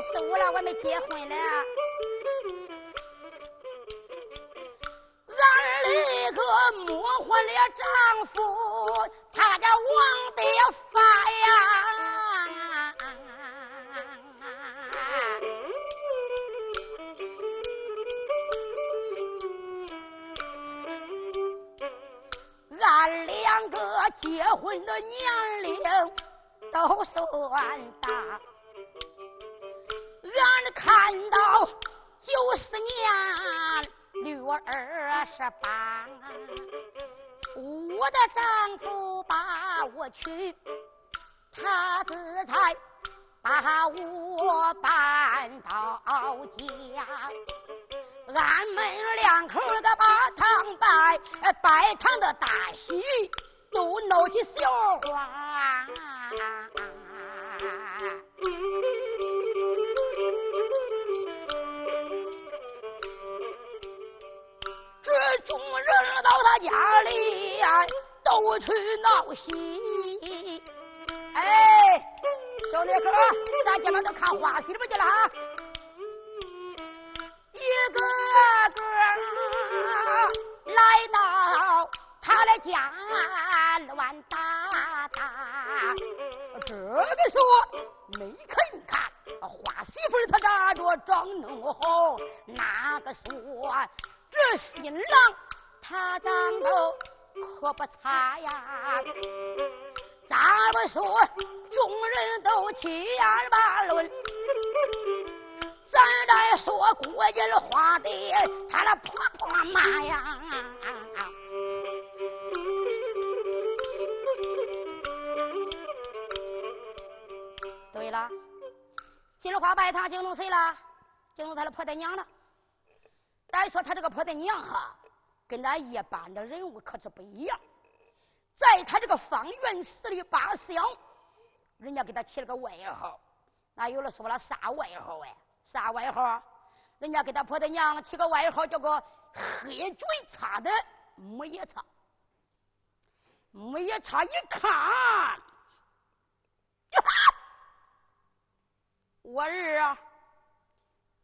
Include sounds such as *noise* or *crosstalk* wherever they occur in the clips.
十五了，我没结婚了。俺那个模糊了丈夫，他叫王德发呀。俺两个结婚的年龄都算大，看到九四年六二十八，我的丈夫把我娶，他自才把我搬到家。俺们两口子把堂拜，拜堂的大喜都闹起笑话。家里呀，都去闹喜。哎，小李哥，咱今晚都看花戏里边去了哈。一个个来到他的家乱打打，这个说没肯看花媳妇她扎着长弄好，那个说这新郎他长得可不差呀。咱们说众人都七言八论。咱再说郭金花的，他那婆婆妈呀！对了，金花拜堂惊动谁了？惊动他的婆爹娘了。再说他这个婆爹娘哈，跟咱一般的人物可是不一样。在他这个方圆十里八乡，人家给他起了个外号，那有的说了啥外号哎？啥外号？人家给他婆子娘起个外号，叫个黑嘴叉的木叶叉。木叶叉一看，呀，我儿啊，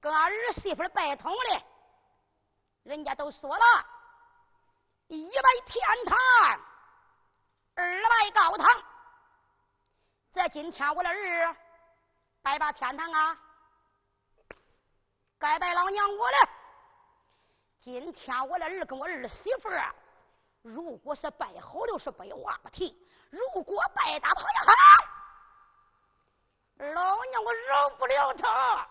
跟俺儿媳妇拜通的，人家都说了，一拜天堂，二拜高堂。这今天我的儿拜把天堂啊！该拜老娘我了。今天我的儿跟我儿媳妇儿，如果是拜好了是白话不提；如果拜打跑也好，老娘我饶不了他。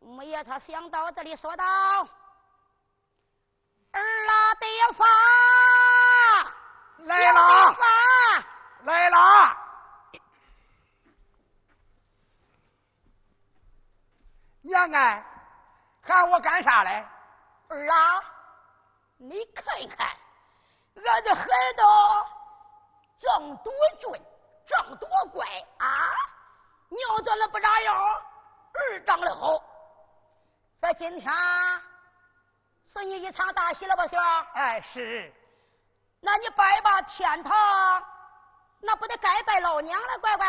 木爷他想到这里说道：“儿啊，爹发来了，来了。”娘哎，喊我干啥嘞？儿啊，你看看，俺的孩子长多俊，长多乖啊！娘长得不咋样，儿长得好。在今天是你一场大戏了吧，媳妇？哎，是。那你拜吧天堂，那不得该拜老娘了，乖乖？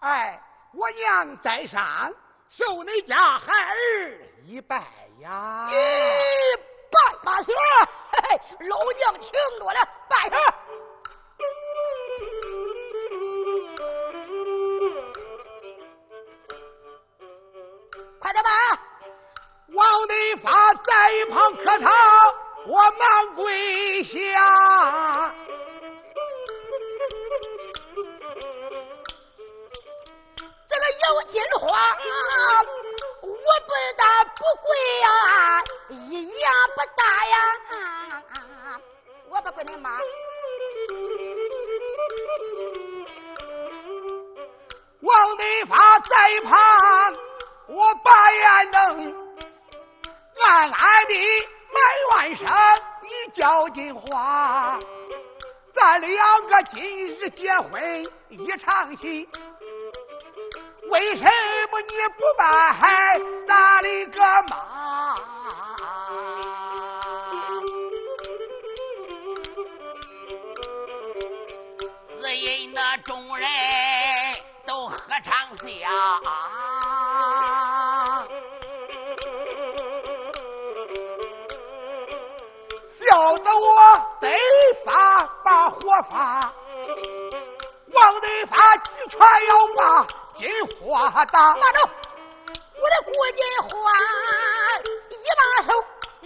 哎，我娘在上。受你家孩儿一拜呀！一，拜把岁嘿嘿，老娘听着了，拜上。你发在一旁磕头，我忙跪下。这个有金花，我不打不跪呀，一样不打呀。我不跪你妈！王得发在一旁，我把眼瞪。暗暗的埋怨声，你叫金花，咱两个今日结婚一场戏，为什么你不办哪里个忙？只因那众人都合唱笑，笑得我得发把火发，王德发举拳要把金花打。慢着，我的郭金花一把手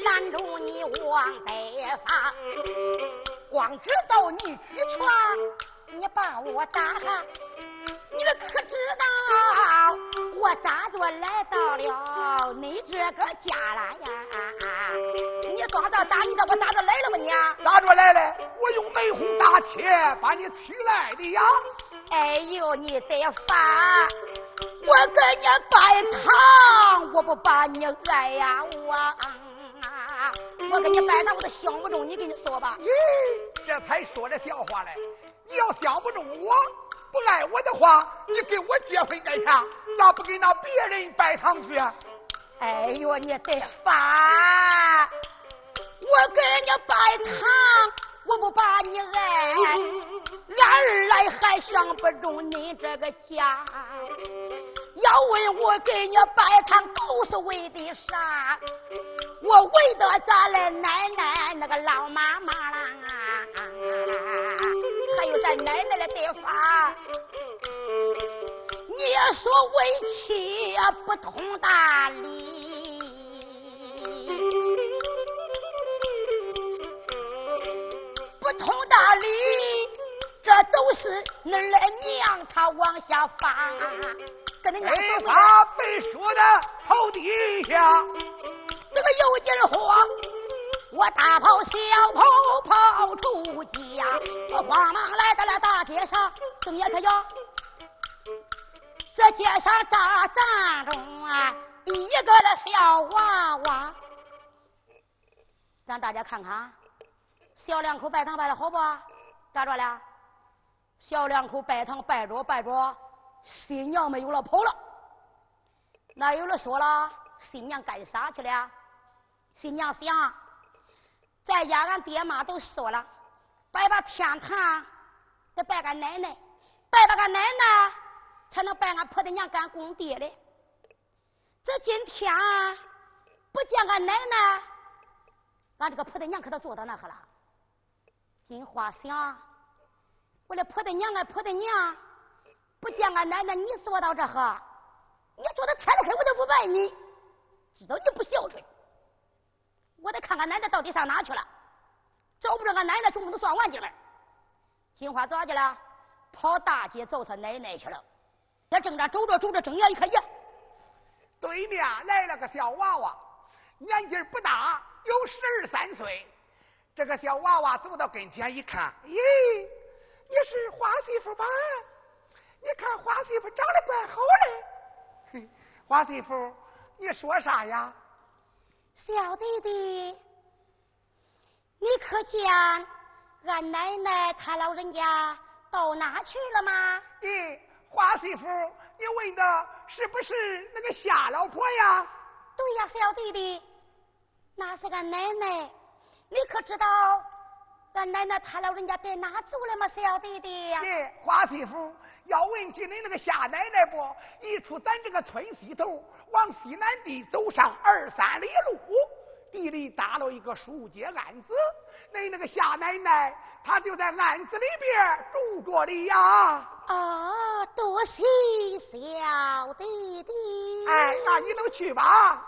拦住你王德发，光知道你举拳，你把我打，你们可知道我咋着来到了你这个家了呀？你抓着打你的，我打着来了吗你？打着来了？我用美红大铁把你取来的呀！哎呦，你得发！我跟你拜堂，我不把你爱呀我啊！我给你拜堂，我都想不中你，跟你说吧。咦，这才说这笑话嘞！你要想不中我，不爱我的话，你跟我结婚干啥？咋不给那别人拜堂去？哎呦，你得发！我给你拜堂，我不把你爱，俺二来还想不中你这个家。要问我给你拜堂都是为的啥？我为的咱的奶奶那个老妈妈啦，还有咱奶奶的地方。你说为妻不通大礼，不通大理，这都是恁儿娘她往下发，跟恁娘哎，说把被说的头底下，这个有劲火，我大跑小跑跑出家，我慌忙来到了大街上，睁眼看呀，这街上大站中啊，一个的小娃娃，让大家看看，小两口拜堂拜的好不？咋着了？小两口拜堂拜着拜着，新娘没有了跑了。那有人说了，新娘干啥去了？新娘想，在家俺爹妈都说了，拜把天堂得拜俺奶奶，拜把俺奶奶才能拜俺婆的娘干公爹的。这今天不见俺奶奶，俺这个婆的娘可都坐到那去了。金花想，我的婆的娘啊，婆的娘，不见俺奶奶，你说到这呵，你说的天黑我都不拜你，知道你不孝顺。我得看看奶奶到底上哪去了，找不着俺奶奶，总不能算完净了。金花咋的了？跑大街找他奶奶去了。他正着走着走着，睁眼一看，呀，对面来了个小娃娃，年纪不大，有十二三岁。这个小娃娃走到跟前一看，咦，你是花媳妇吧？你看花媳妇长得怪好嘞。哼，花媳妇，你说啥呀？小弟弟，你可见俺奶奶她老人家到哪去了吗？咦，花媳妇，你问的是不是那个夏老婆呀？对呀，小弟弟，那是俺奶奶。你可知道俺奶奶她老人家在哪走了吗？小弟弟呀、是，花媳妇，要问起你那个夏奶奶不？一出咱这个村西头，往西南地走上二三里路，地里搭了一个书街案子。那那个夏奶奶，她就在案子里边住着的呀。啊，多谢小弟弟。哎，那你都去吧。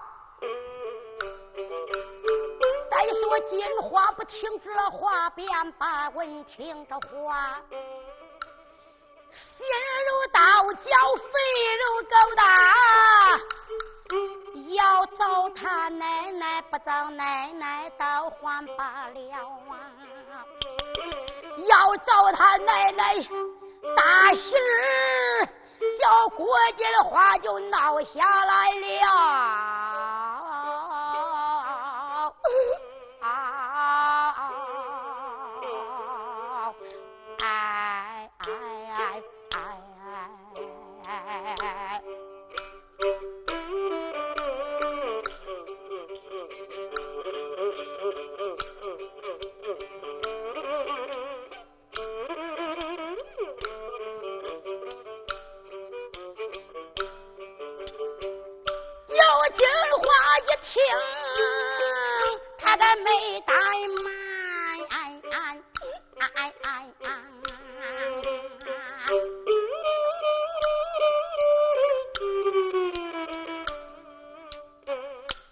再说金花不听这话，便把闻听这话，心如刀绞，肺如狗打。要找他奶奶，不找奶奶倒还罢了啊！要找他奶奶，大喜儿小郭金花就闹下来了。没怠慢，哎哎哎哎哎哎。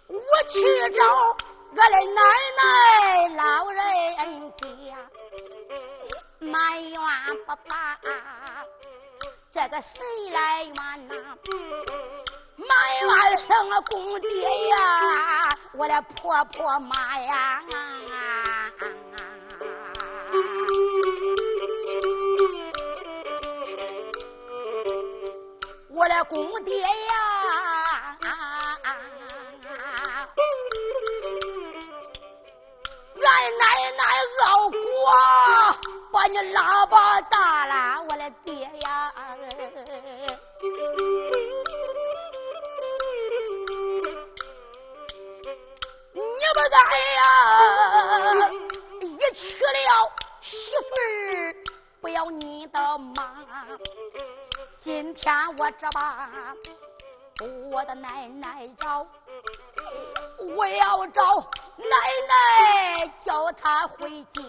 我去找我的奶奶老人家，埋怨不罢，这个谁来怨呐、婆婆妈呀，我的公爹呀，俺奶奶熬过，把你拉把大了，我的爹呀。哎呀！一娶了媳妇儿，不要你的妈。今天我这把我的奶奶找，我要找奶奶，叫她回家。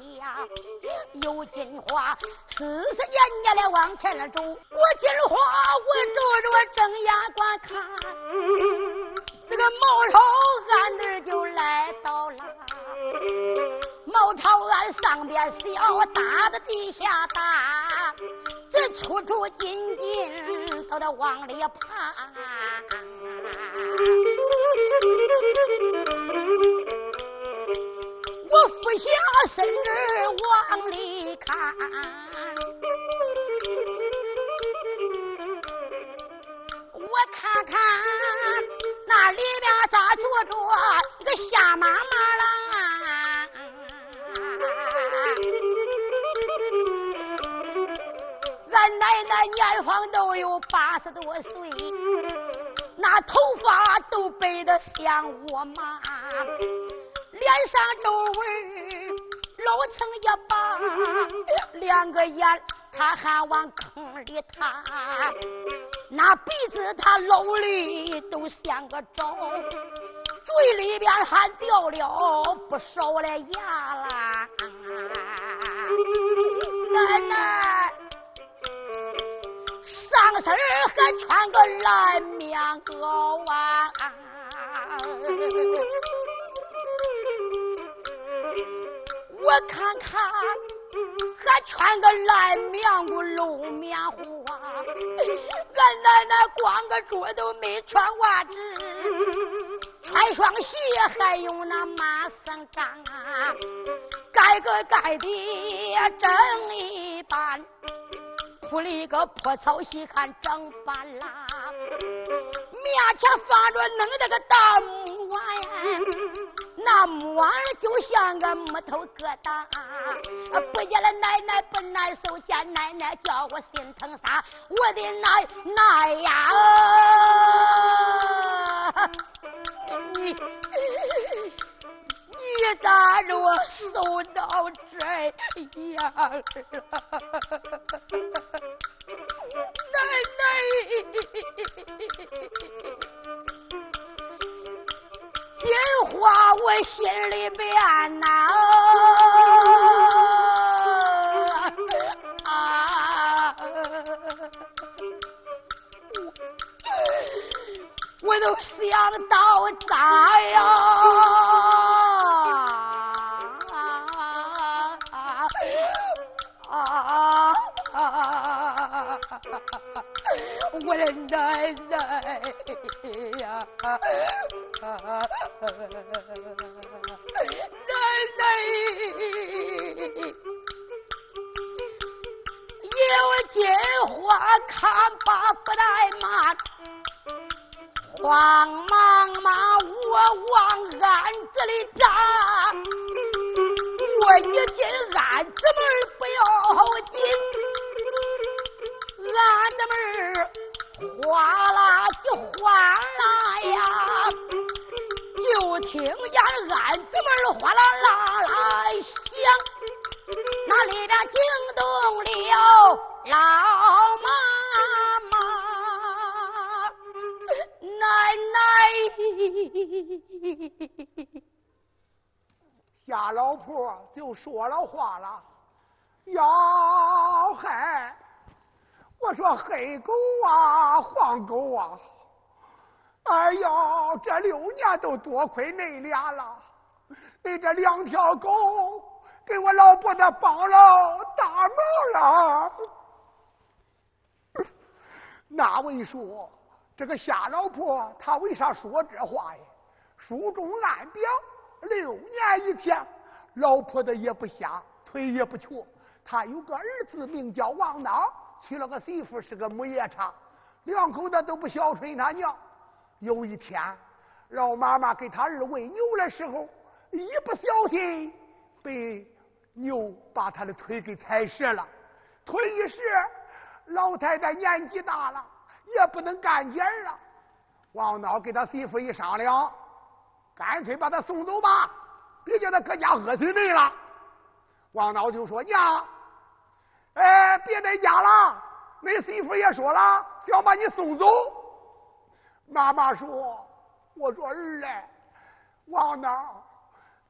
有金花，四十年年的往前走。我金花，我皱着我睁眼观看。这个毛头俺那就，毛朝俺上边小，打的地下大，这出出进进都得往里爬。我俯下身子往里看，我看看。那里面咋坐着一个瞎妈妈年方都有八十多岁，那头发都白的像我妈，脸上皱纹老成一把，两个眼他还往坑里塌。那鼻子他露的都像个枣，嘴里边还掉了不少的牙啦。奶奶上身还穿个蓝棉袄啊，我看看还穿个蓝棉裤露棉裤啊。俺奶奶光个桌都没穿袜子，穿双鞋还用那马绳扎，盖个盖的真一般，屋里一个破草席看整半拉，面前放着弄这个大木碗。那木碗就像个木头疙瘩，不见了奶奶不难受，见奶奶叫我心疼啥？我的奶奶呀，*laughs* 你咋着受到这样了？奶奶。金花，我心里边呐，啊，我都想到咋呀？我的奶奶呀，奶奶有金花看把不怠慢，慌忙忙我往案子里扎，我一进就哗啦呀，就听见案子门哗啦啦啦响。那里边惊动了老妈妈，奶奶，夏老婆就说了话了，哟嗨，我说黑狗啊，黄狗啊，哎呦，这六年都多亏恁俩了，你这两条狗。给我老婆子帮了大忙了。*laughs* 那位说这个夏老婆她为啥说这话呀？书中暗表六年一天，老婆子也不瞎，腿也不瘸。他有个儿子名叫王孬，娶了个媳妇是个母夜叉，两口子都不孝顺他娘。有一天，老妈妈给他儿喂牛的时候，一不小心被。牛把他的腿给踩折了，腿一折，老太太年纪大了，也不能干劲儿了。王孬给他媳妇一商量，干脆把他送走吧，别叫他搁家饿死人了。王孬就说：“娘，哎，别在家了。那媳妇也说了，想把你送走。”妈妈说：“我说儿嘞，王孬。”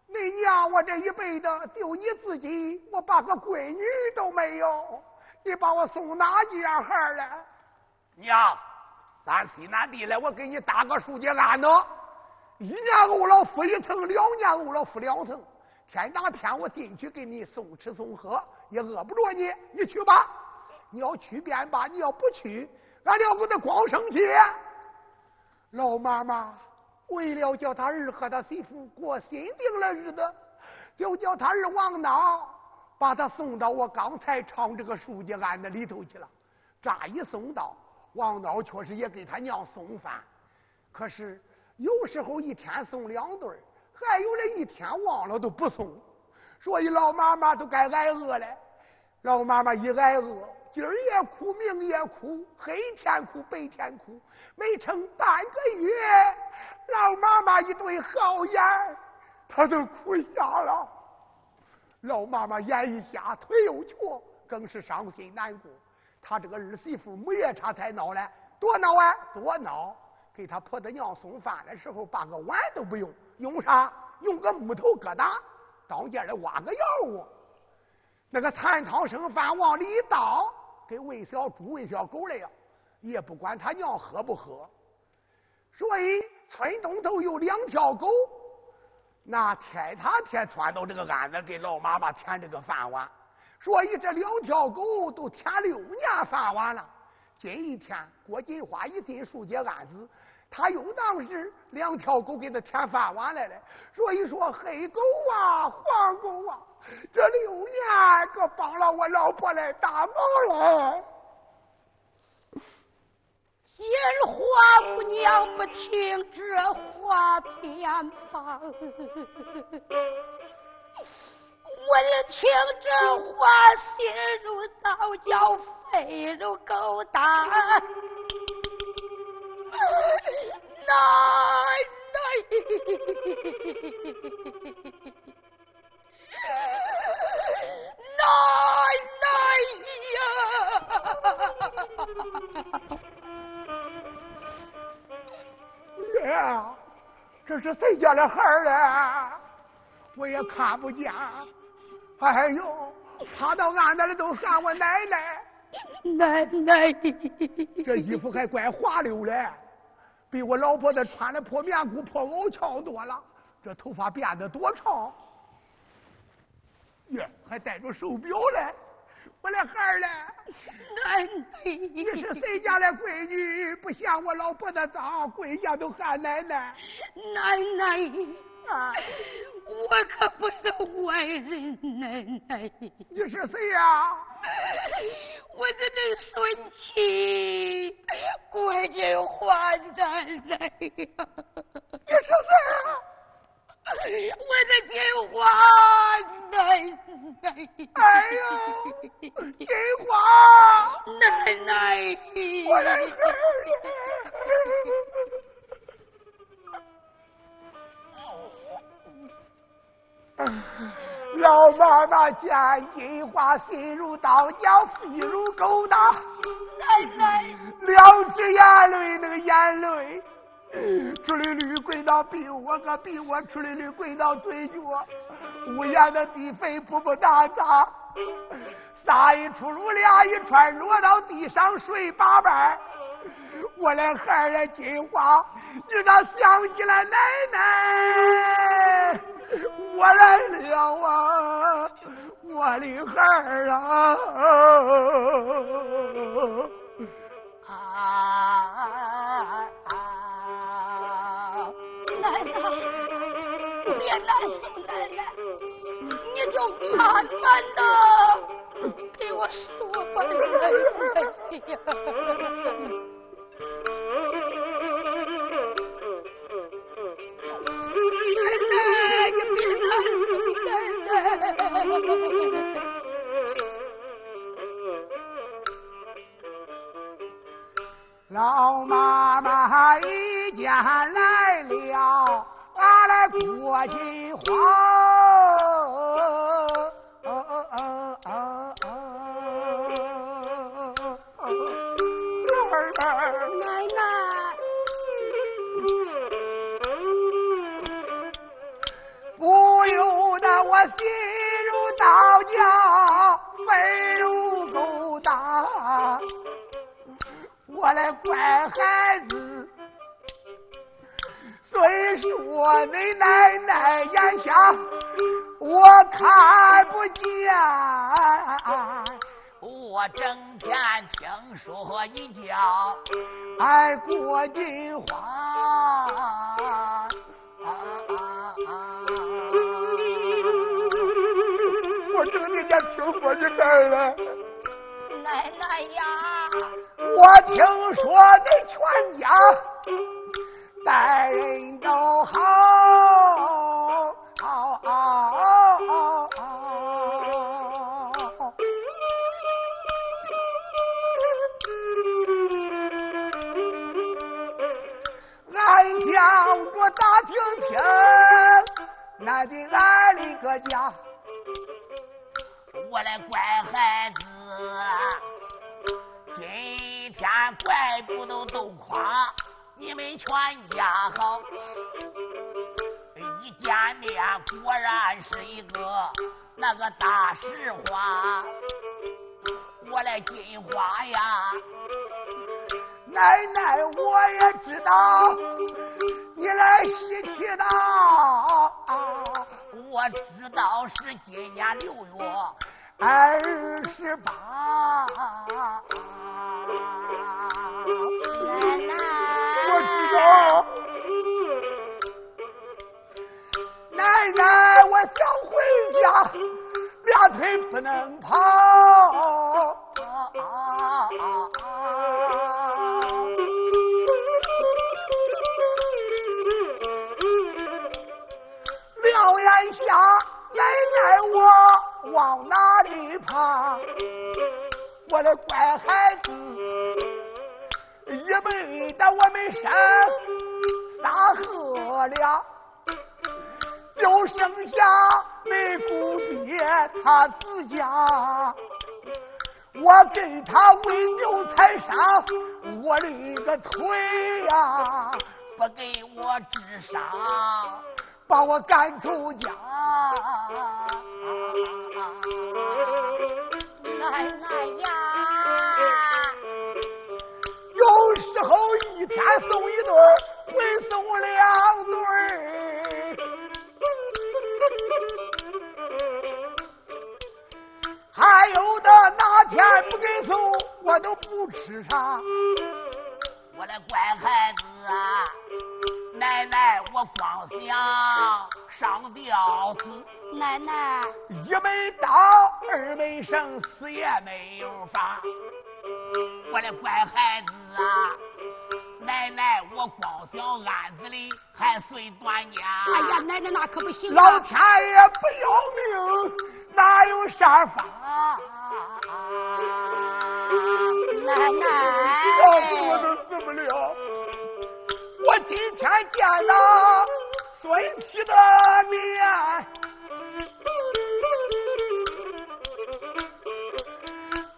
你娘，我这一辈子就你自己，我把个闺女都没有，你把我送哪家孩了？娘，咱西南地来，我给你搭个书记安呢，一年欧了付一层，两年欧了付两层。天哪天我进去给你送吃送喝，也饿不着你，你去吧。你要去便罢，你要不去，俺两口子光生气。老妈妈。为了叫他儿和他媳妇过新定的日子，就叫他儿王孬把他送到我刚才唱这个书记案子里头去了。乍一送到，王孬确实也给他娘送饭，可是有时候一天送两顿还有的一天忘了都不送，所以老妈妈都该挨饿了。老妈妈一挨饿。今儿也哭，明也哭，黑天哭，白天哭，没成半个月，老妈妈一对好眼，她都哭瞎了。老妈妈眼一瞎，腿又瘸，更是伤心难过。她这个儿媳妇母夜叉才闹嘞，多闹啊，多闹！给她婆子娘送饭的时候，把个碗都不用，用啥？用个木头疙瘩，当间里挖个窑窝，那个残汤剩饭往里一倒。给喂小猪、喂小狗了呀，也不管他娘喝不喝。所以村东头有两条狗，那天他天窜到这个案子给老妈妈填这个饭碗。所以这两条狗都填六年饭碗了。今一天郭金花一进书记案子，他又当是两条狗给他填饭碗来了。所以说黑狗啊，黄狗啊。这六年可帮了我老婆来大忙了。金花姑娘不听这话便罢，我一听这话，心如刀绞，肺如狗胆，奶奶。奶 *laughs* 奶呀！爷，这是谁家的孩儿啊？我也看不见。哎呦，趴到俺那里都喊我奶奶。奶奶，这衣服还怪滑溜嘞，比我老婆子穿的破棉裤、破袄强多了。这头发变得多长。耶，还带着手表嘞！我的孩儿嘞，*laughs* 奶奶，你是谁家的闺女？不嫌我老婆子脏，跪下都喊奶奶。*laughs* 奶奶啊，我可不是坏人，奶奶。你是谁呀？*laughs* 我这的孙妻过尽还奶奶呀！你说啥啊？我的金花奶奶！哎呦，金花奶奶！我的儿老妈妈见金花，心如刀绞，肺如狗打。奶奶，两只眼泪，那个眼泪，出溜溜滚到鼻窝，个鼻窝出溜溜滚到嘴角，无言的地肥噗噗打砸，撒一出乳，俩一串落到地上睡八瓣。我的孩儿金花，你咋想起来奶奶？我来了啊，我的孩儿啊！啊啊！啊！别难受，奶奶，你就慢慢的给我说吧，奶奶呀。天怪不能都夸你们全家好，一见面果然是一个那个大实话。我的金花呀，奶奶我也知道你来喜气的，我知道是今年六月。二十八，奶奶，我知道，奶奶，我想回家，两腿不能跑。两眼下，奶奶我。往哪里跑？我的乖孩子，一辈子我们山撒喝俩，就剩下你姑爹他自家。我给他喂牛才上我的一个腿呀，不给我治伤，把我赶出家。奶奶呀，一天送一对儿，会送两对儿。还有的哪天不给送，我都不吃啥。我的乖孩子啊，奶奶我光想上吊死。奶奶，一没刀，二没绳，死也没有法。我的乖孩子啊，奶奶，我光想案子里还睡断家。哎呀，奶奶那可不行老天爷不要命，哪有啥法？奶奶，我都死不了。我今天见了孙七的面，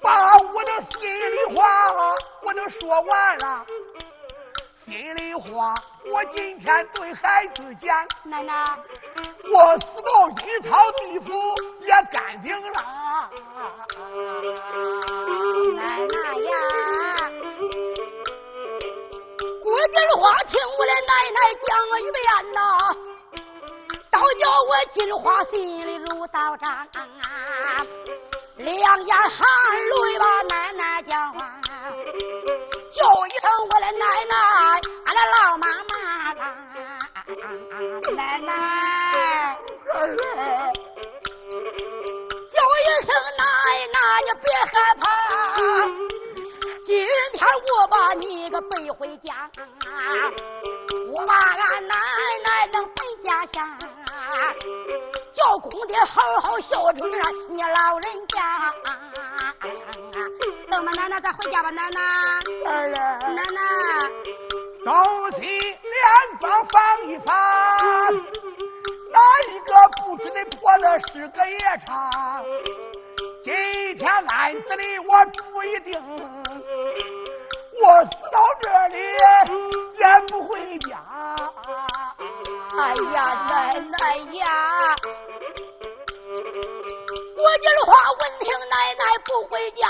把我的心里话我都说完了。心里话，我今天对孩子讲，奶奶，我死到阴曹地府也干净了。奶奶呀，过句话听我的奶奶讲一遍呐，倒叫我金花心里如刀斩，两眼含泪把奶奶讲话。叫一声我的奶奶，俺的老妈妈啦，奶奶，叫一声奶奶，你别害怕，今天我把你个背回家，我把俺奶奶能背家乡，叫公爹好好孝顺你老人家。咱回家吧，奶奶。儿奶奶，东西两方放一放，哪一个不知的破了是个夜叉？今天案子里我主意定，我死到这里也不回家。哎呀，奶奶呀！我这话闻听奶奶不回家，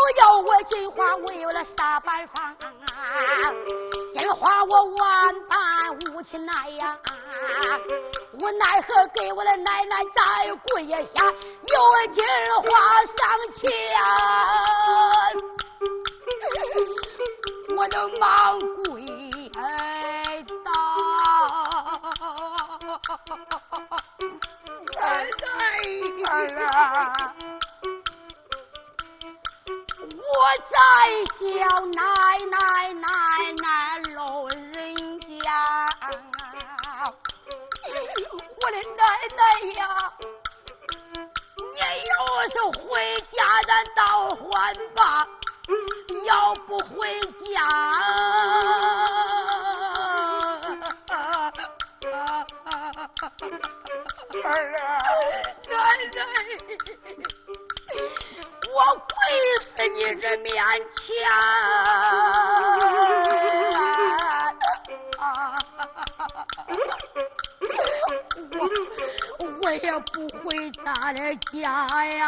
倒叫我金花我有了啥办法？金花我万般无情奈呀，无奈何给我的奶奶再跪下，有金花上前，我的忙跪倒。儿啊，我在想奶奶奶奶老人家，我的奶奶呀，你要是回家咱倒还吧，要不回家。儿啊，奶奶，我死你这面前，我我也不回咱的家呀，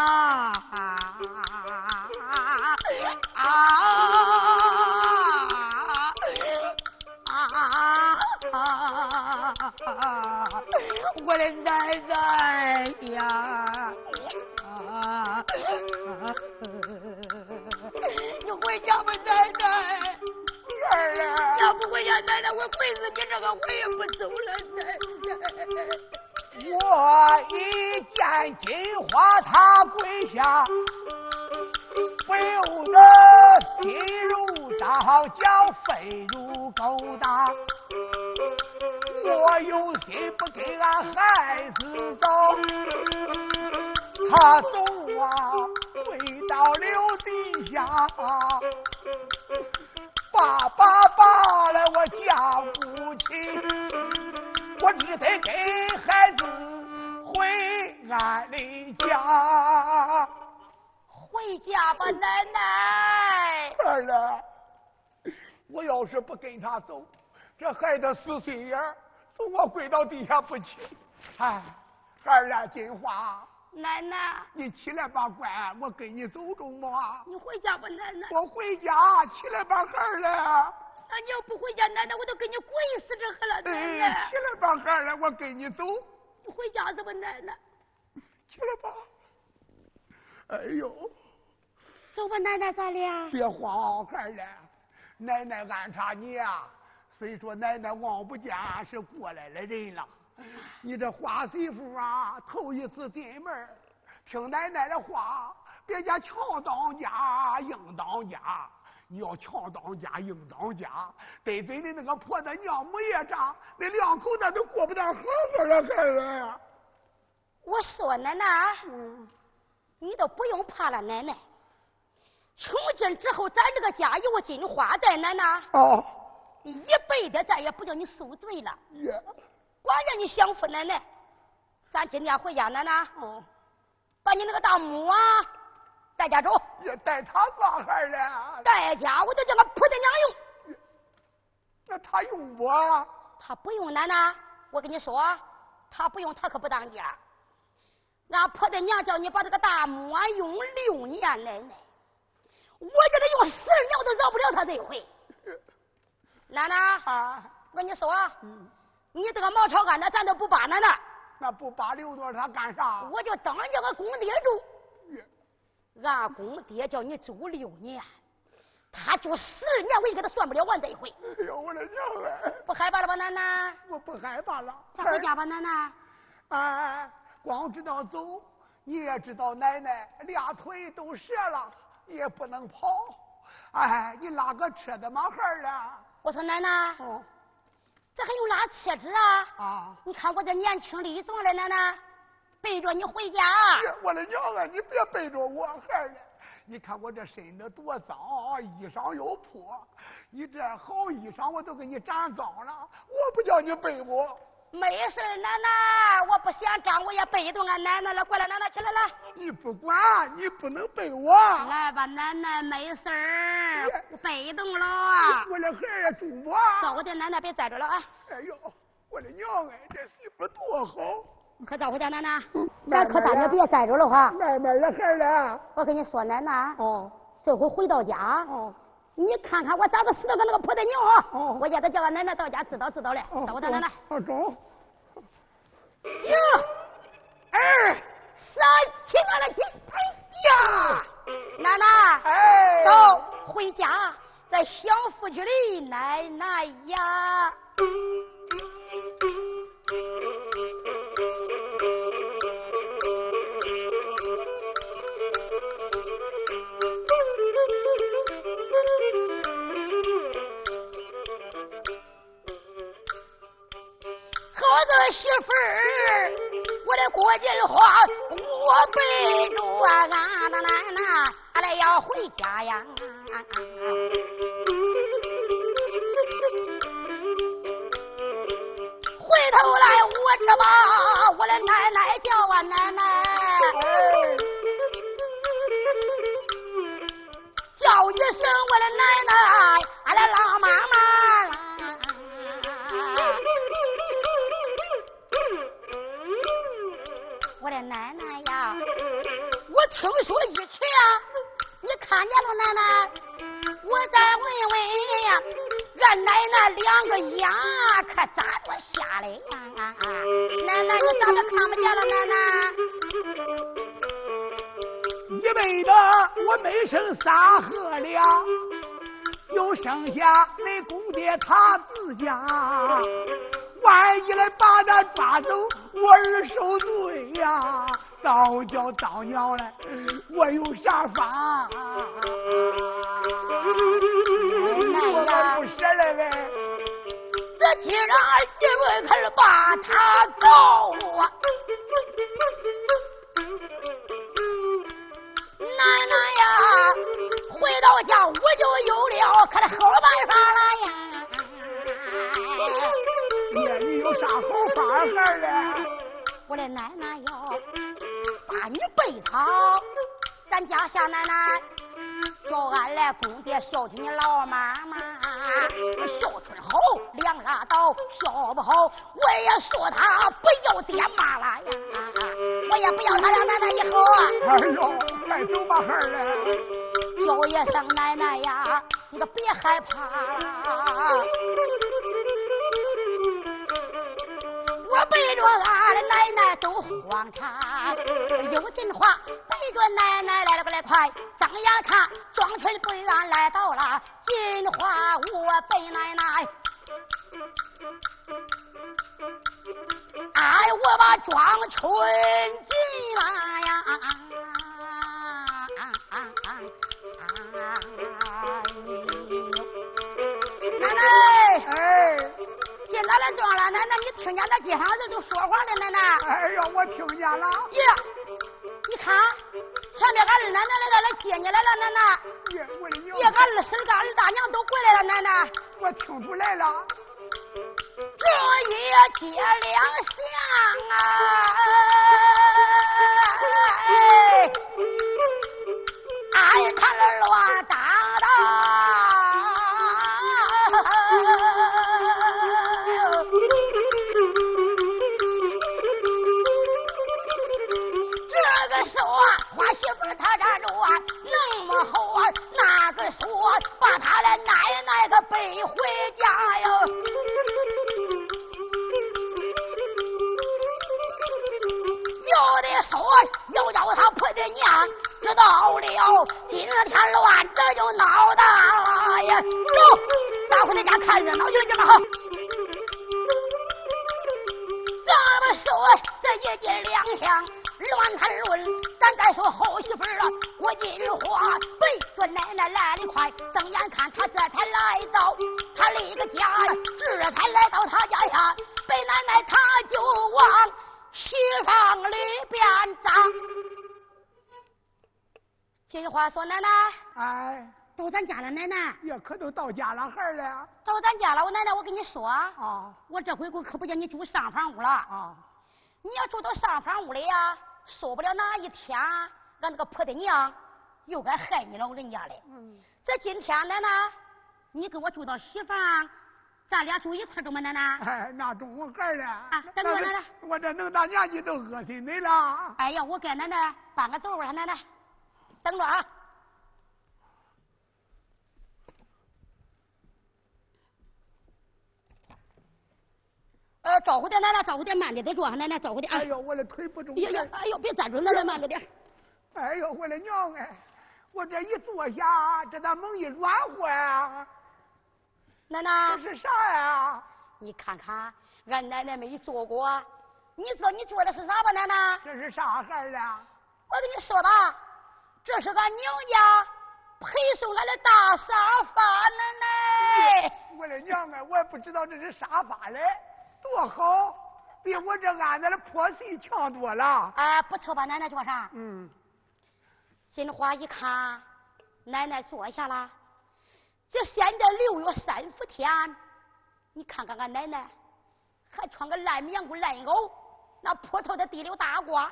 啊啊啊！我的奶奶啊，要不回家，奶奶，我跪死你这个，我也不走了，奶奶。我一见金花，她跪下，不由得心如刀绞，肺如狗打。我有心不给俺孩子走，他走啊，跪到了地下，爸爸爸来我家不起，我只得给孩子回俺的家。回家吧，奶奶。儿啊，我要是不跟他走，这孩子死心眼儿。我跪到地下不起，哎，儿啊，金花，奶奶，你起来吧，乖，我跟你走中吧。你回家吧，奶奶。我回家，起来吧，孩儿了。那你要不回家，奶奶我都给你跪死这个了，奶奶。起来吧，孩儿了，我跟你走。你回家去吧，奶奶。起来吧。哎呦。走吧，奶奶，咱俩。别慌，孩儿了，奶奶安插你啊。虽说奶奶望不见是过来的人了，你这花媳妇啊，头一次进门，听奶奶的话，别家强当家，硬当家。你要强当家，硬当家，得罪的那个婆子娘母爷长，那两口子都过不到好好了，孩儿。我说奶奶，你都不用怕了，奶奶。从今之后，咱这个家有金花在，奶奶。哦。一辈子再也不叫你受罪了。耶。管着你享福，奶奶。咱今天回家，奶奶。嗯。把你那个大母啊带家走。也带他干孩儿带家，我就叫他婆子娘用。那他用不？他不用，奶奶。我跟你说，他不用，他可不当家。俺婆子娘叫你把这个大母啊用六年，奶奶。我叫他用十二年，我都饶不了他这回。*laughs* 奶奶，我跟你说，你这个毛朝干的，咱都不扒奶奶。那不扒刘多，他干啥？我就当这个公爹住。俺公爹叫你住六年，他住十二年，我也给他算不了完这一回。哎呦，我的娘哎！不害怕了吧，奶奶？我不害怕了。咱回家吧，奶奶。哎，光知道走，你也知道奶奶俩腿都折了。也不能跑，哎，你拉个车的嘛孩儿了？我说奶奶，这还用拉车子啊？啊！你看我这年轻力壮的奶奶，背着你回家。我的娘啊！你别背着我孩儿，你看我这身子多脏，衣裳又破，你这好衣裳我都给你沾脏了，我不叫你背我。没事奶奶，我不想张，我也背动俺奶奶了。过来，奶奶起来来。你不管，你不能背我。来吧，奶奶，没事儿，我背动了。我的孩儿也住不。照顾点奶奶，别栽着了啊。哎呦，我的娘哎，这媳妇多好。可照顾点奶奶，咱可咱就别栽着了哈。慢慢的孩儿了。我跟你说，奶奶。哦。这回回到家。哦。你看看我咋个死的跟那个婆的娘啊！哦我叫他叫俺奶奶到家知道知道嘞，找我他奶奶。好走。哟，二三七二的起，哎呀，奶奶，哎，走回家，在小福去的奶奶呀。媳妇儿，我的郭金花，我背着俺的奶奶，俺来要回家呀。回头来我这把我的奶奶叫啊奶奶，叫一声我的奶奶，俺的老妈妈。奶奶呀，我听说以前你看见了奶奶，我再问问呀，俺奶奶两个眼可咋着瞎嘞呀？奶奶你咋着看不见了？奶奶，一辈子我没生仨河了，又生下那公爹他自家。万一来把他抓走，我儿受罪呀！早叫早娘嘞，我有啥法？我咋不舍了嘞？这既然儿媳妇可是把他告啊，奶奶呀，回到家我就有了可的好办法了呀你有！啥好法儿嘞？我的奶奶你背他，咱家下奶奶叫俺来公爹孝敬你老妈妈，孝顺好两拉倒，孝不好我也说他不要爹妈了呀，我也不要他俩奶奶以后。哎呦，快走吧孩儿嘞！叫一声奶奶呀，你可别害怕了。我背着俺的奶奶走荒滩，有金花背着奶奶来了个来，快张眼看，庄村的鬼来到了，金花，我背奶奶。哎，我把庄村进来呀。奶奶。进咱来庄了。奶奶，你听见那街上人都说话了？奶奶，哎呀，我听见了。耶，你看，前面俺二奶奶来了，来接你来了，奶奶。耶，我的娘！耶，俺二婶、俺二大娘都过来了，奶奶。我听出来了。这一接两下啊，今天乱这就闹大呀！走，咱回那家看热闹去了，这么好。咱们说这一斤两两乱谈论，咱再说后媳妇啊，郭金花背着奶奶来的快，睁眼看他这才来到他那个家，这才来到他家呀，金花说：“奶奶，哎，到咱家了，奶奶。呀可都到家了，孩儿了。到咱家了，我奶奶，我跟你说啊，我这回我可不叫你住上房屋了啊。你要住到上房屋里呀，说不了哪一天，俺那个婆的娘又该害你老人家嘞。嗯。这今天奶奶，你跟我住到西房。”咱俩住一块中吗，奶奶？哎，那中我孩了。啊，等我奶奶。我这能大年纪都恶心你了。哎呀，我给奶奶搬个座位，奶奶，等着啊。呃，招呼点奶奶，招呼点慢点，再坐下，奶奶招呼点。哎呦，我的腿不中。哎呀，哎呦，别站住，奶奶慢着点。哎呦，我的娘哎！我这一坐下，这咋猛一软和呀？奶奶，这是啥呀？你看看，俺奶奶没做过，你知道你做的是啥吧，奶奶？这是啥孩儿啊？我跟你说吧，这是俺娘家陪送俺的大沙发，奶奶。我的娘啊，我也不知道这是沙发嘞，多好，比我这安的破碎强多了。哎，不错吧，奶奶坐上。嗯。金花一看，奶奶坐下了。这现在六月三伏天，你看看俺奶奶，还穿个烂棉裤烂袄，那破透的地溜大褂，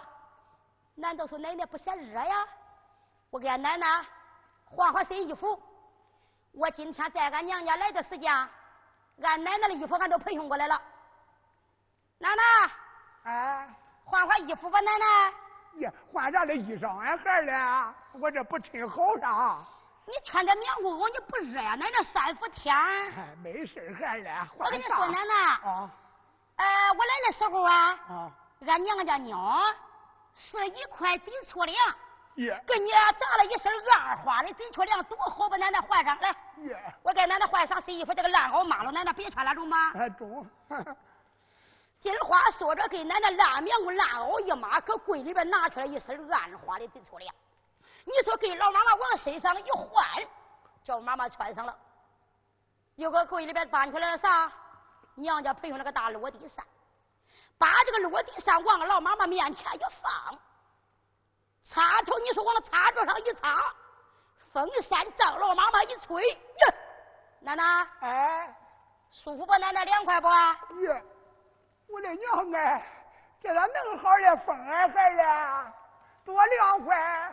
难道说奶奶不嫌热呀？我给俺奶奶换换新衣服。我今天在俺娘家来的时间，俺奶奶的衣服俺都培训过来了。奶奶，哎，换换衣服吧，奶奶。呀，换啥的衣裳俺，孩儿嘞？我这不趁好啥。你穿的棉裤袄你不热呀？奶奶三伏天。哎，没事孩儿嘞。我跟你说，奶奶。啊。呃，我来的时候啊。啊。俺娘家娘是一块底粗粮。耶。给你扎了一身暗花的底粗粮，多好吧？奶奶换上来。耶。我给奶奶换上新衣服，这个烂袄抹了，奶奶别穿了，中吗？哎，中。金花说着，给奶奶烂棉裤、烂袄一抹，搁柜里边拿出来一身暗花的底粗粮。你说给老妈妈往身上一换，叫妈妈穿上了。又搁柜里边搬出来了啥？娘家培训那个大落地扇，把这个落地扇往老妈妈面前一放，插头你说往插座上一插，风扇照了妈妈一吹，呀，奶奶，哎，舒服不？奶奶凉快不？耶，我的娘哎，这咋弄好的风啊，孩子多凉快！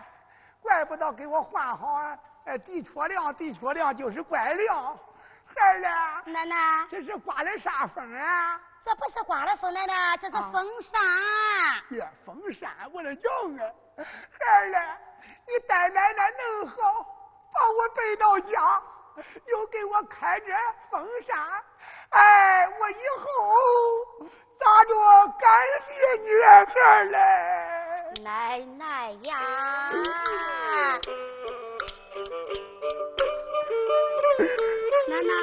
怪不得给我换好，哎，地缺凉，的确凉就是怪凉。孩儿嘞，奶奶，这是刮的啥风啊？这不是刮的风，奶奶，这是风扇。耶，风扇，我的娘啊！孩儿嘞，你带奶奶弄好，把我背到家，又给我开着风扇，哎，我以后咋着感谢你啊，孩儿嘞？奶奶呀！*laughs* 奶奶，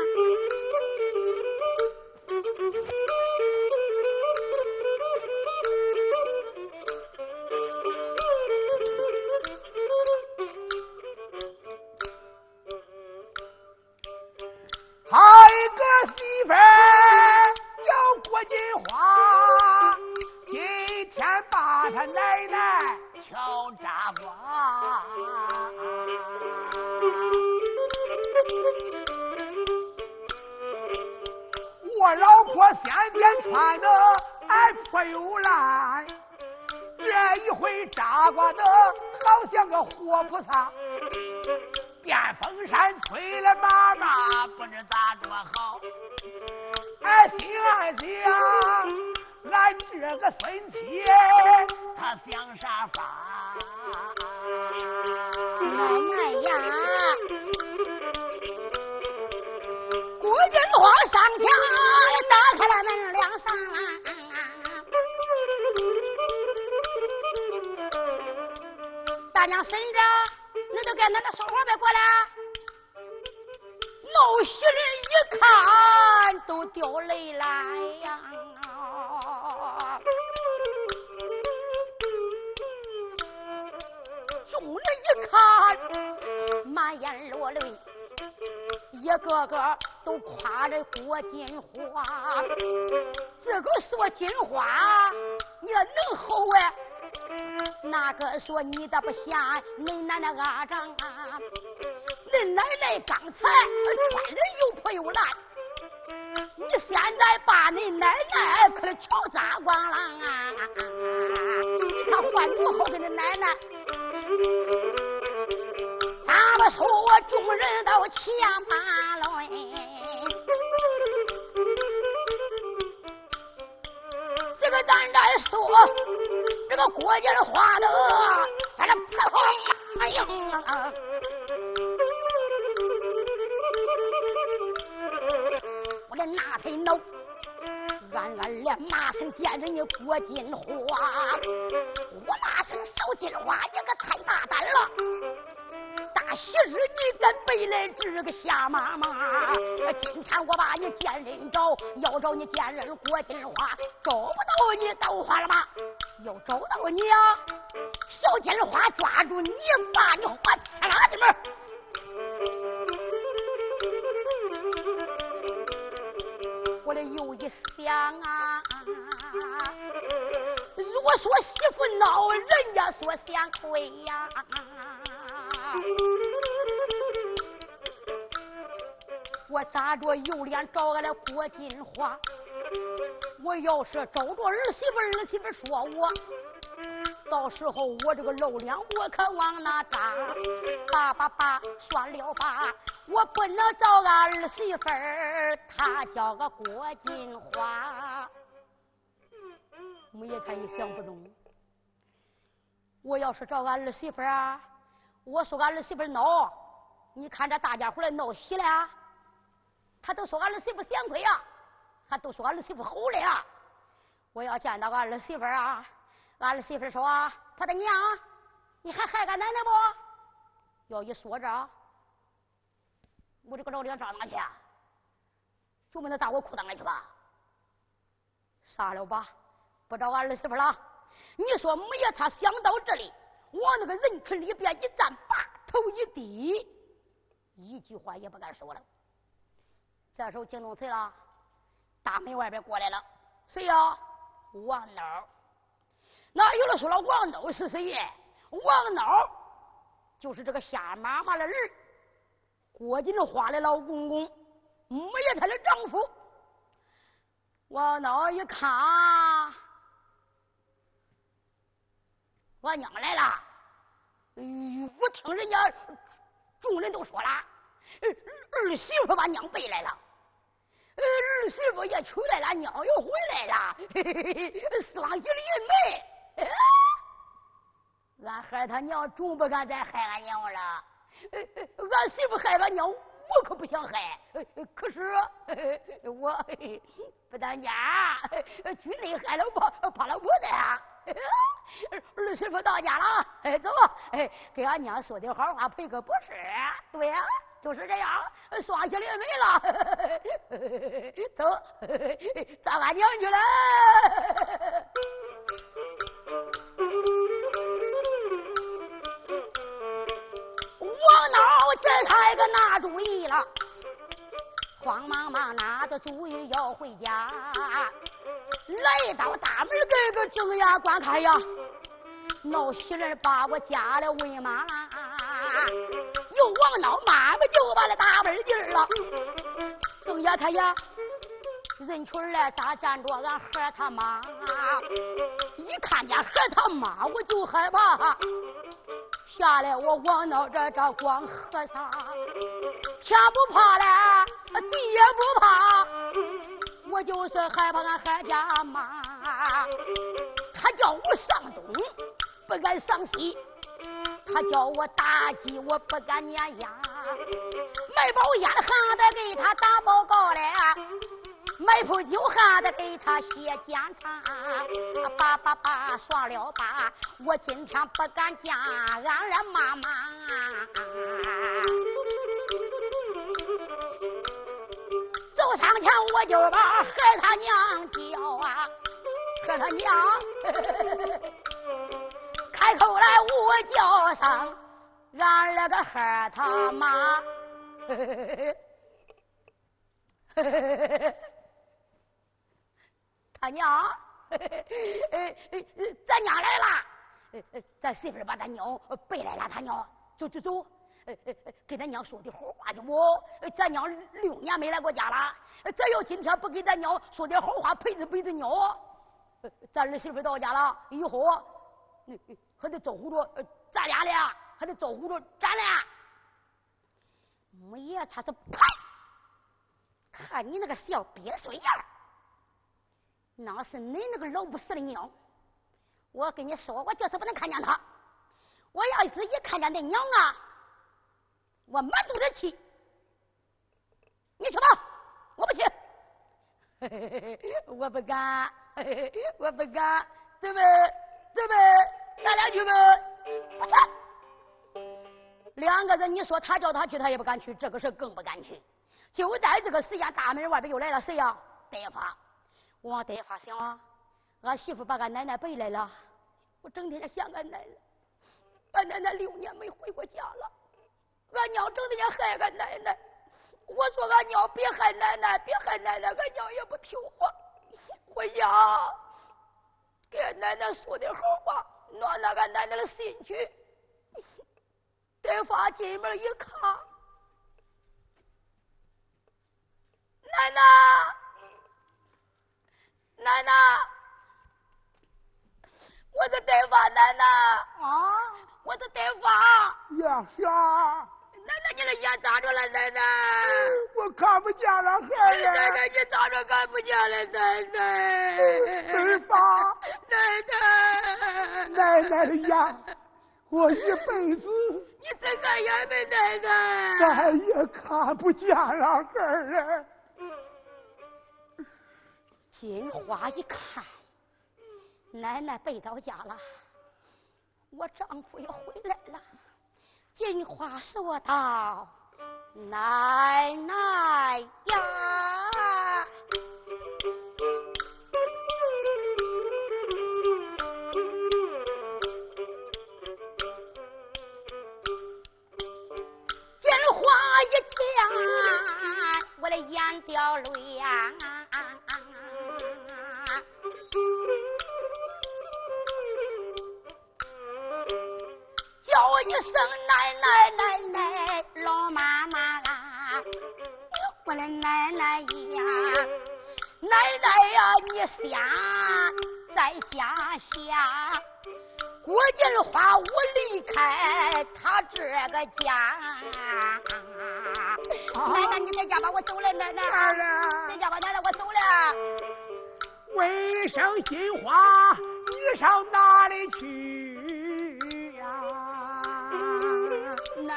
分叫郭金花，今天把他奶奶敲扎光。我老婆先前穿的俺破又烂，这一回扎瓜的好像个活菩萨，电风扇吹了妈妈，不知咋着好。哎，心爱想，俺这个孙妻他想啥法？奶奶呀！郭金花上前打开了门梁上，大娘婶子，你都跟奶奶说话呗过来。闹喜人一看都掉泪来呀！众人一看，满眼落泪，一个个都夸着郭金花。这个说金花，你能好哎？那个说你的不像恁奶奶阿丈啊？恁奶奶刚才穿的又破又烂，你现在把你奶奶可瞧咋光了啊？你看换多好给恁奶奶。他们说众人都前马了，这个咱再说这个国家的花的，咱这不好哎呀！我的那才恼，俺俺连骂声见人你郭金花，我骂声小金花，你可太大胆了！大喜日你敢背来这个瞎妈妈？今天我把你见人找，要找你见人郭金花，找不到你都花了吗？要找到你啊，小金花抓住你，把你花呲啦的门。又一想啊，如果说媳妇闹，人家说嫌亏呀。我咋着有脸找俺的郭金花？我要是找着儿媳妇，儿媳妇说我，到时候我这个露脸我可往哪扎？爸爸爸，算了吧，我不能找俺儿媳妇儿，她叫个郭金花。母爷他一想不中，我要是找俺儿媳妇儿啊，我说俺儿媳妇儿闹，你看这大家伙来闹喜了，他都说俺儿媳妇贤惠呀。还都说俺儿媳妇好了呀！我要见到俺儿媳妇啊，俺儿媳妇说：“他的娘，你还害俺奶奶不？”要一说这，我这个老脸长哪去？就不能打我裤裆里去吧？杀了吧，不找俺儿媳妇了。你说母爷他想到这里，往那个人群里边一站，把头一低，一句话也不敢说了。这时候惊动谁了？大门外边过来了，谁呀？王孬。那有人说了，王孬是谁呀？王孬就是这个瞎妈妈的儿，郭金花的老公公，没了他的丈夫。王孬一看，我娘来了。哎，我听人家众人都说了，儿媳妇把娘背来了。儿媳妇也出来了，娘又回来了，双喜临门。*laughs* 俺孩他娘，总不敢再害俺娘了。俺媳妇害俺娘，我可不想害。可是我不当家，军内害了我，怕了我的。儿媳妇到家了，哎，走，哎，给俺娘说点好话，赔个不是。对呀。就是这样，双喜临门了，走，*laughs* 找俺娘去了。王孬这才个拿主意了，慌忙忙拿着主意要回家，来到大门这个正牙观看呀，闹喜人把我家里喂满了。有王闹，妈妈就把那大门进了。正爷他呀，人群来咋站着俺孩他妈？一看见孩他妈，我就害怕。下来我往那这这光和尚，天不怕了，地也不怕，我就是害怕俺孩家妈。他叫我上东，不敢上西；他叫我打鸡，我不敢撵鸭。卖包烟还得给他打报告嘞。买铺酒还得给他写检查，叭叭叭算了吧，我今天不敢见俺俺妈妈。走上前我就把孩他娘叫啊，孩他娘，开口来我叫声俺那个孩他妈。*laughs* 他娘，咱娘来了，咱媳妇把咱娘背来了。他娘，走走走，给咱娘说点好话去不？咱娘六年没来过家了，咱要今天不给咱娘说点好话，陪着陪着娘，咱儿媳妇到家了以后，还得招呼着咱俩俩，还得招呼着咱俩。母爷他是呸！看你那个小瘪水样那是你那个老不死的娘！我跟你说，我就是不能看见他。我要是一看见那娘啊，我满肚子气。你去吧，我不去。*laughs* 我不敢，*laughs* 我不敢。走呗，走呗，咱俩去呗。不去。两个人，你说他叫他去，他也不敢去。这个事更不敢去。就在这个时间，大门外边又来了谁呀？戴发。我往发想啊，俺媳妇把俺奶奶背来了，我整天想俺奶奶，俺奶奶六年没回过家了，俺娘整天害俺奶奶，我说俺娘别害奶奶，别害奶奶，俺娘也不听话，回家给俺奶奶说点好话，暖暖俺奶奶的心去。戴发进门一看，奶奶。奶奶，我的头发奶奶啊，我的头发眼瞎？奶奶，你的眼咋着了？奶奶，我看不见了，孩儿。奶奶，你咋着看不见了？奶奶，戴发，奶奶，奶奶的眼，我一辈子你睁开眼没？奶奶，再也看不见了，孩儿。金花一看，奶奶背到家了，我丈夫也回来了。金花说道：“奶奶呀，金花一见，我的眼掉泪呀。”一声奶奶奶奶老妈妈啦，我的奶奶呀，奶奶呀，你先在家下，郭金花我离开他这个家。奶奶你在家吧，我走了。奶奶，在家吧，奶奶我走了。问声金花，你上哪里去？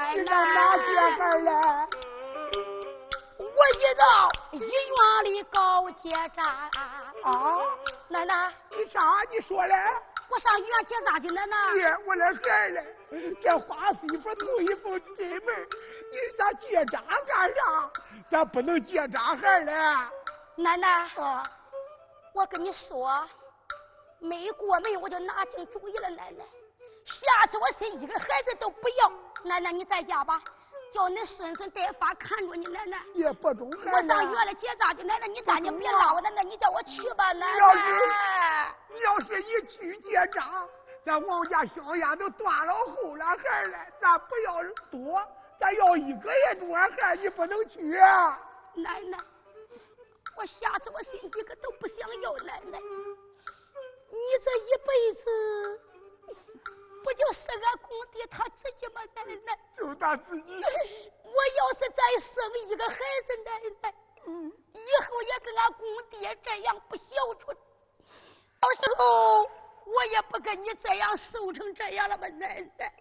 奶奶，哪去孩儿我一到医院里搞结扎。啊！奶奶，你啥？你说嘞？我上医院结扎去，奶奶。我的孩儿嘞，这花媳妇头一步进门，你咋结扎干啥？咱不能结扎孩儿嘞。奶奶，我跟你说，没过门我就拿定主意了，奶奶。下次我生一个孩子都不要。奶奶，你在家吧，叫你孙孙带法看着你。奶奶，也不中。我上医院里结扎去。奶奶，你站你别拉我。奶奶，你叫我去吧。奶奶，你要是一去结扎，咱王家香烟都断了后了，孩儿嘞，咱不要多，咱要一个也多，孩你不能去。奶奶，我下次我心一个都不想要奶奶。你这一辈子不就是俺公爹他自己吗？奶奶，就他自己。*laughs* 我要是再生一个孩子，奶奶，嗯，以后也跟俺公爹这样不孝顺，到时候我也不跟你这样瘦成这样了吧，奶奶。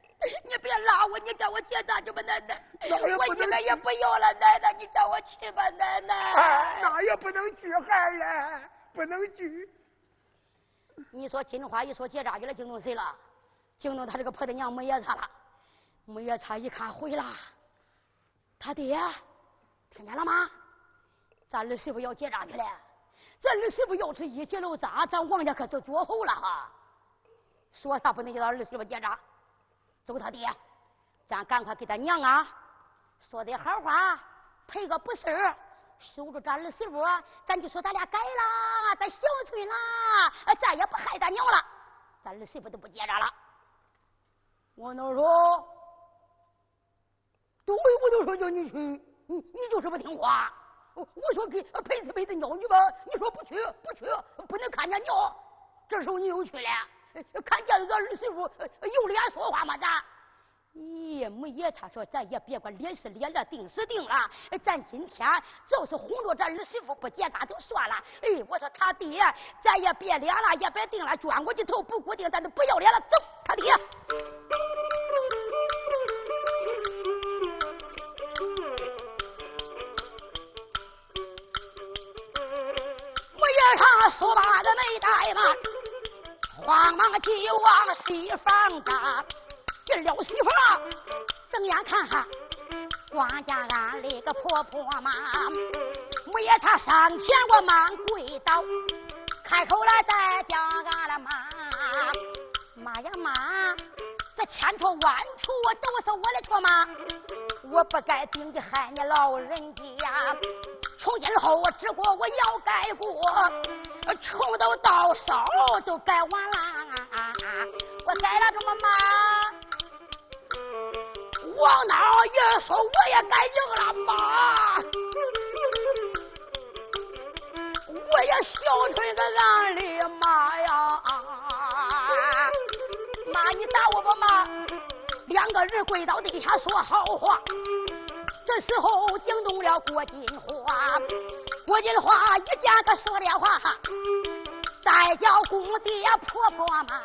你别拉我，你叫我结扎去吧，奶奶。我一个也不要了，奶奶，你叫我去吧，奶奶。那也不能拒孩了，不能拒。你说金花一说结扎去了，惊动谁了？惊动他这个婆子娘母爷他了。母爷他一看回了，他爹听见了吗？咱儿媳妇要结扎去了，咱儿媳妇要是一结了扎，咱王家可就绝后了哈。说他不能叫他儿媳妇结扎。走他爹，咱赶快给他娘啊说点好话，赔个不是，守住咱儿媳妇，咱就说咱俩改了，咱孝顺了，再也不害咱娘了，咱儿媳妇都不结扎了。我能说，对，我就说叫你去，你你就是不听话。我说给陪死陪次尿你吧，你说不去不去，不能看见尿，这时候你又去了。看见俺儿媳妇有脸说话吗？咱，咦，母爷他说咱也别管脸是脸了，定是定了。咱今天就是哄着咱儿媳妇不结扎就算了。哎，我说他爹，咱也别脸了，也别定了，转过去头不固定，咱都不要脸了。走，他爹。母爷他说罢的没怠慢。慌忙就往西房打，进了媳妇睁眼看哈，光家俺那个婆婆妈，母爷他上前我忙跪倒，开口来再叫俺的妈，妈呀妈，这千错万错都是我的错吗？我不该顶的害你老人家。从今后我只过我要改过，从头到手都改完了。我改了这么慢，王老爷说我也改正了妈，我也孝顺个俺的妈呀！妈，你打我吧妈！两个人跪到地下说好话。这时候惊动了郭金花，郭金花一见他说的话，再叫公爹婆婆妈，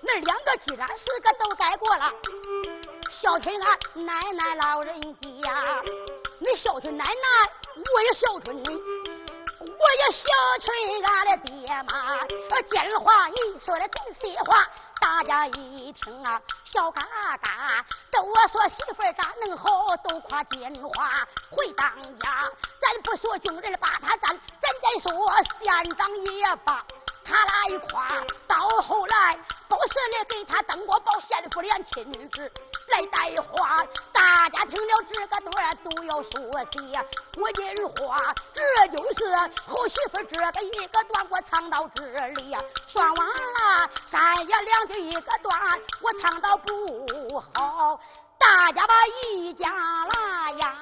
那两个既然是个都改过了，孝顺俺奶奶老人家，你孝顺奶奶，我也孝顺你，我也孝顺俺的爹妈。金花一说的真心话。大家一听啊，笑嘎嘎，都说媳妇咋能好，都夸金花会当家。咱不说穷人把他占，咱再说县长也罢，他来夸。到后来，包司令给他登过报，县府连亲自来带话。大家听了这个段都要说些我金花，这就是后媳妇这个一个段，我唱到这里，说完了三言两句一个段，我唱到不好，大家把一家啦呀，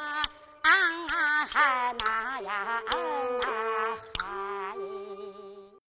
啊还那呀。